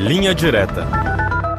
Linha Direta.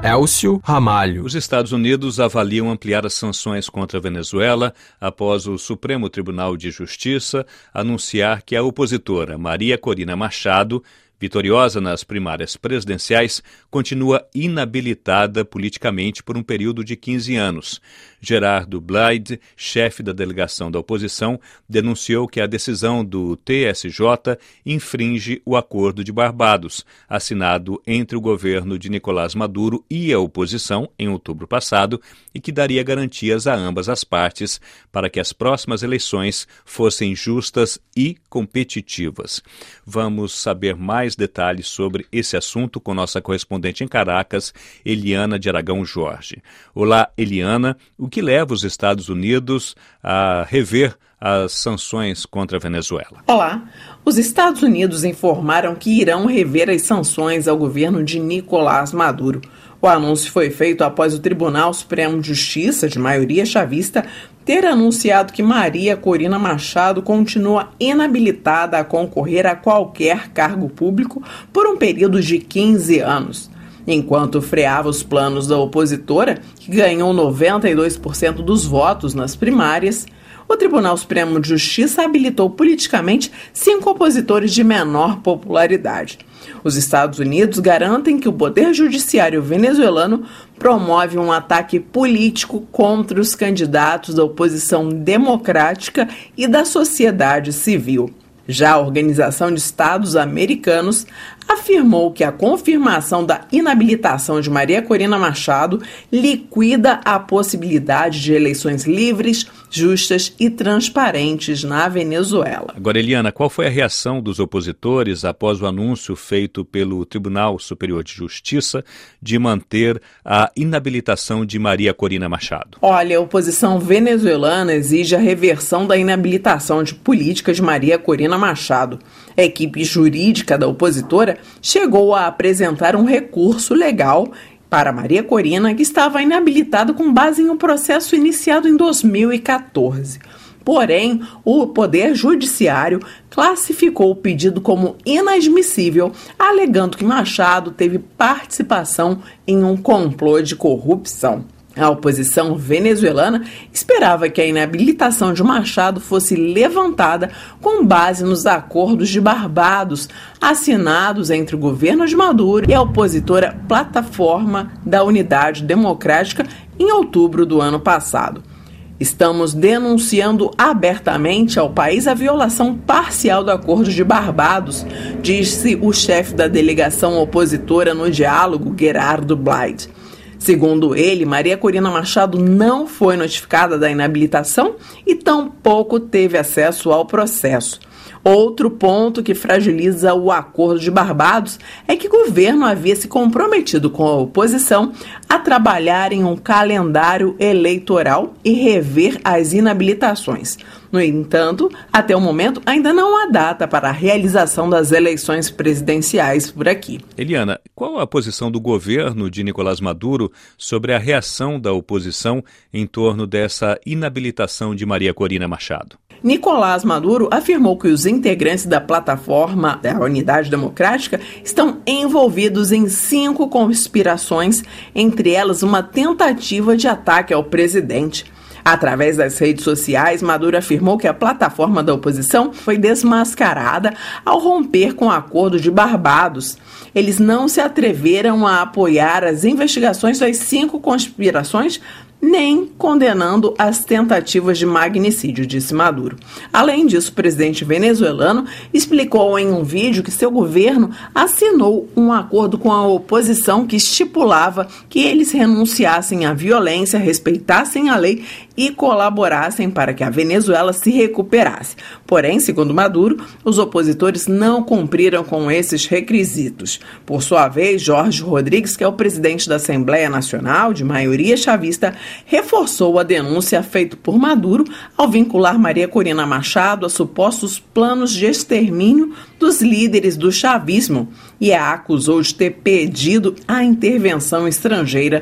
Elcio Ramalho. Os Estados Unidos avaliam ampliar as sanções contra a Venezuela após o Supremo Tribunal de Justiça anunciar que a opositora Maria Corina Machado vitoriosa nas primárias presidenciais, continua inabilitada politicamente por um período de 15 anos. Gerardo Blyde, chefe da delegação da oposição, denunciou que a decisão do TSJ infringe o Acordo de Barbados, assinado entre o governo de Nicolás Maduro e a oposição em outubro passado, e que daria garantias a ambas as partes para que as próximas eleições fossem justas e competitivas. Vamos saber mais detalhes sobre esse assunto com nossa correspondente em Caracas, Eliana de Aragão Jorge. Olá, Eliana. O que leva os Estados Unidos a rever as sanções contra a Venezuela. Olá. Os Estados Unidos informaram que irão rever as sanções ao governo de Nicolás Maduro. O anúncio foi feito após o Tribunal Supremo de Justiça, de maioria chavista, ter anunciado que Maria Corina Machado continua inabilitada a concorrer a qualquer cargo público por um período de 15 anos. Enquanto freava os planos da opositora, que ganhou 92% dos votos nas primárias, o Tribunal Supremo de Justiça habilitou politicamente cinco opositores de menor popularidade. Os Estados Unidos garantem que o poder judiciário venezuelano promove um ataque político contra os candidatos da oposição democrática e da sociedade civil. Já a Organização de Estados Americanos afirmou que a confirmação da inabilitação de Maria Corina Machado liquida a possibilidade de eleições livres, justas e transparentes na Venezuela. Agora, Eliana, qual foi a reação dos opositores após o anúncio feito pelo Tribunal Superior de Justiça de manter a inabilitação de Maria Corina Machado? Olha, a oposição venezuelana exige a reversão da inabilitação de política de Maria Corina Machado. A equipe jurídica da opositora chegou a apresentar um recurso legal para Maria Corina, que estava inabilitada com base em um processo iniciado em 2014. Porém, o Poder Judiciário classificou o pedido como inadmissível, alegando que Machado teve participação em um complô de corrupção. A oposição venezuelana esperava que a inabilitação de Machado fosse levantada com base nos acordos de Barbados assinados entre o governo de Maduro e a opositora Plataforma da Unidade Democrática em outubro do ano passado. Estamos denunciando abertamente ao país a violação parcial do Acordo de Barbados, disse o chefe da delegação opositora no diálogo, Gerardo Blyde. Segundo ele, Maria Corina Machado não foi notificada da inabilitação e tampouco teve acesso ao processo. Outro ponto que fragiliza o acordo de Barbados é que o governo havia se comprometido com a oposição a trabalhar em um calendário eleitoral e rever as inabilitações. No entanto, até o momento ainda não há data para a realização das eleições presidenciais por aqui. Eliana, qual a posição do governo de Nicolás Maduro sobre a reação da oposição em torno dessa inabilitação de Maria Corina Machado? Nicolás Maduro afirmou que os integrantes da plataforma da Unidade Democrática estão envolvidos em cinco conspirações, entre elas uma tentativa de ataque ao presidente. Através das redes sociais, Maduro afirmou que a plataforma da oposição foi desmascarada ao romper com o acordo de Barbados. Eles não se atreveram a apoiar as investigações das cinco conspirações nem condenando as tentativas de magnicídio, disse Maduro. Além disso, o presidente venezuelano explicou em um vídeo que seu governo assinou um acordo com a oposição que estipulava que eles renunciassem à violência, respeitassem a lei e colaborassem para que a Venezuela se recuperasse. Porém, segundo Maduro, os opositores não cumpriram com esses requisitos. Por sua vez, Jorge Rodrigues, que é o presidente da Assembleia Nacional, de maioria chavista, reforçou a denúncia feita por Maduro ao vincular Maria Corina Machado a supostos planos de extermínio dos líderes do chavismo e a acusou de ter pedido a intervenção estrangeira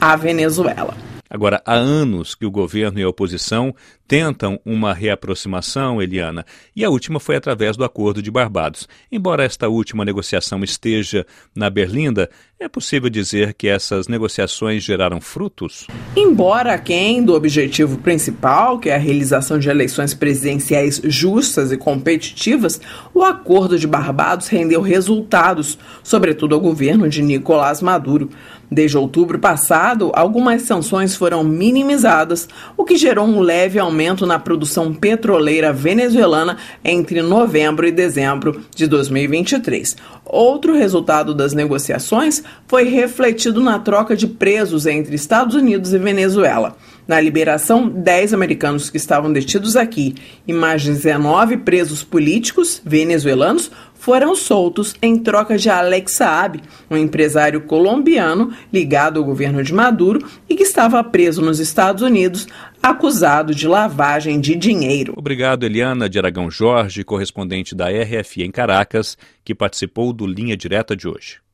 à Venezuela. Agora, há anos que o governo e a oposição tentam uma reaproximação, Eliana, e a última foi através do Acordo de Barbados. Embora esta última negociação esteja na berlinda, É possível dizer que essas negociações geraram frutos? Embora aquém do objetivo principal, que é a realização de eleições presidenciais justas e competitivas, o Acordo de Barbados rendeu resultados, sobretudo ao governo de Nicolás Maduro. Desde outubro passado, algumas sanções foram minimizadas, o que gerou um leve aumento na produção petroleira venezuelana entre novembro e dezembro de 2023. Outro resultado das negociações foi refletido na troca de presos entre Estados Unidos e Venezuela. Na liberação, 10 americanos que estavam detidos aqui e mais 19 presos políticos venezuelanos foram soltos em troca de Alex Saab, um empresário colombiano ligado ao governo de Maduro e que estava preso nos Estados Unidos acusado de lavagem de dinheiro. Obrigado, Eliana de Aragão Jorge, correspondente da RFI em Caracas, que participou do Linha Direta de hoje.